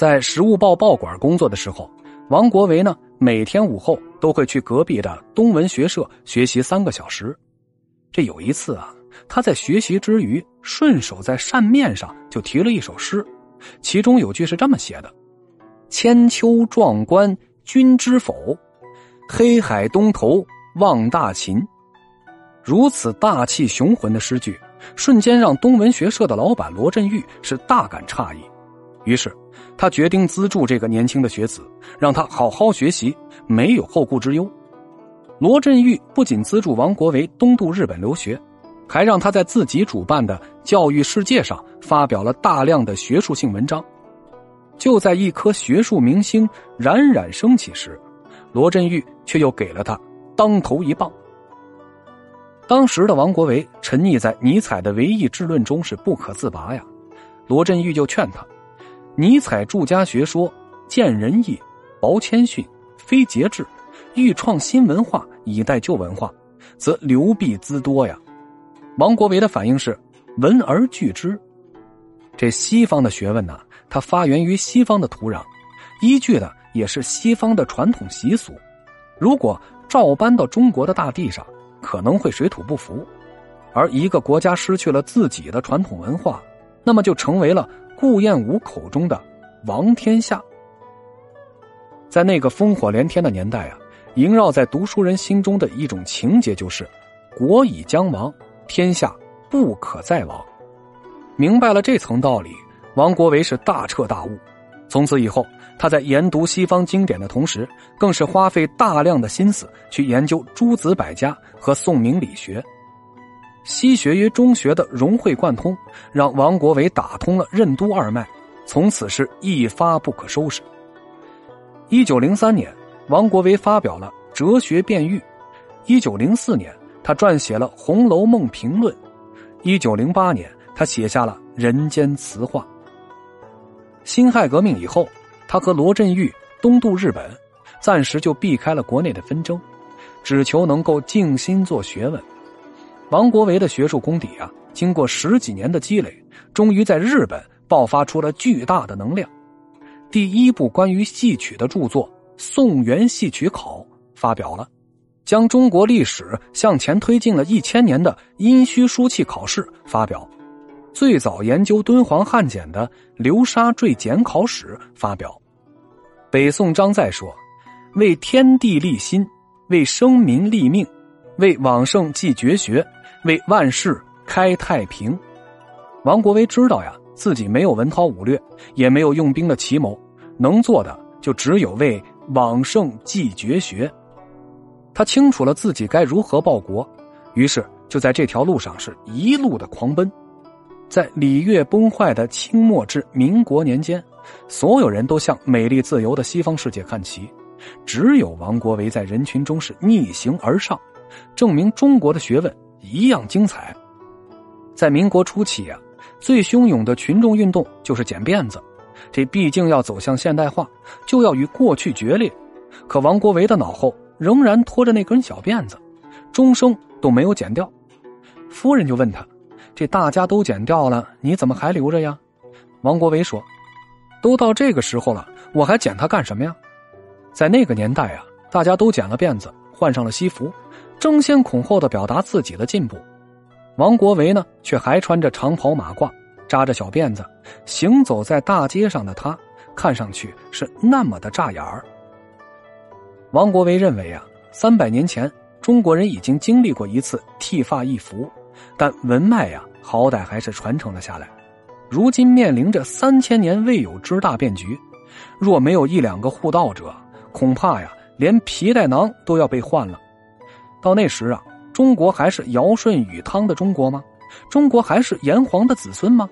在《食物报》报馆工作的时候，王国维呢每天午后都会去隔壁的东文学社学习三个小时。这有一次啊，他在学习之余，顺手在扇面上就题了一首诗，其中有句是这么写的：“千秋壮观君知否？黑海东头望大秦。”如此大气雄浑的诗句，瞬间让东文学社的老板罗振玉是大感诧异。于是，他决定资助这个年轻的学子，让他好好学习，没有后顾之忧。罗振玉不仅资助王国维东渡日本留学，还让他在自己主办的《教育世界》上发表了大量的学术性文章。就在一颗学术明星冉冉升起时，罗振玉却又给了他当头一棒。当时的王国维沉溺在尼采的唯意志论中是不可自拔呀，罗振玉就劝他：“尼采著家学说，见仁义，薄谦逊，非节制。”欲创新文化以待旧文化，则流弊滋多呀。王国维的反应是闻而惧之。这西方的学问呢，它发源于西方的土壤，依据的也是西方的传统习俗。如果照搬到中国的大地上，可能会水土不服。而一个国家失去了自己的传统文化，那么就成为了顾炎武口中的王天下。在那个烽火连天的年代啊。萦绕在读书人心中的一种情节，就是“国已将亡，天下不可再亡”。明白了这层道理，王国维是大彻大悟。从此以后，他在研读西方经典的同时，更是花费大量的心思去研究诸子百家和宋明理学。西学与中学的融会贯通，让王国维打通了任督二脉，从此是一发不可收拾。一九零三年。王国维发表了《哲学辩喻》，一九零四年，他撰写了《红楼梦评论》，一九零八年，他写下了《人间词话》。辛亥革命以后，他和罗振玉东渡日本，暂时就避开了国内的纷争，只求能够静心做学问。王国维的学术功底啊，经过十几年的积累，终于在日本爆发出了巨大的能量。第一部关于戏曲的著作。《宋元戏曲考》发表了，将中国历史向前推进了一千年的殷墟书契考试发表，最早研究敦煌汉简的《流沙坠简考史》发表。北宋张载说：“为天地立心，为生民立命，为往圣继绝学，为万世开太平。”王国维知道呀，自己没有文韬武略，也没有用兵的奇谋，能做的就只有为。往圣继绝学，他清楚了自己该如何报国，于是就在这条路上是一路的狂奔。在礼乐崩坏的清末至民国年间，所有人都向美丽自由的西方世界看齐，只有王国维在人群中是逆行而上，证明中国的学问一样精彩。在民国初期啊，最汹涌的群众运动就是剪辫子。这毕竟要走向现代化，就要与过去决裂。可王国维的脑后仍然拖着那根小辫子，终生都没有剪掉。夫人就问他：“这大家都剪掉了，你怎么还留着呀？”王国维说：“都到这个时候了，我还剪它干什么呀？”在那个年代啊，大家都剪了辫子，换上了西服，争先恐后的表达自己的进步。王国维呢，却还穿着长袍马褂。扎着小辫子，行走在大街上的他，看上去是那么的扎眼儿。王国维认为啊，三百年前中国人已经经历过一次剃发易服，但文脉呀，好歹还是传承了下来。如今面临着三千年未有之大变局，若没有一两个护道者，恐怕呀，连皮带囊都要被换了。到那时啊，中国还是尧舜禹汤的中国吗？中国还是炎黄的子孙吗？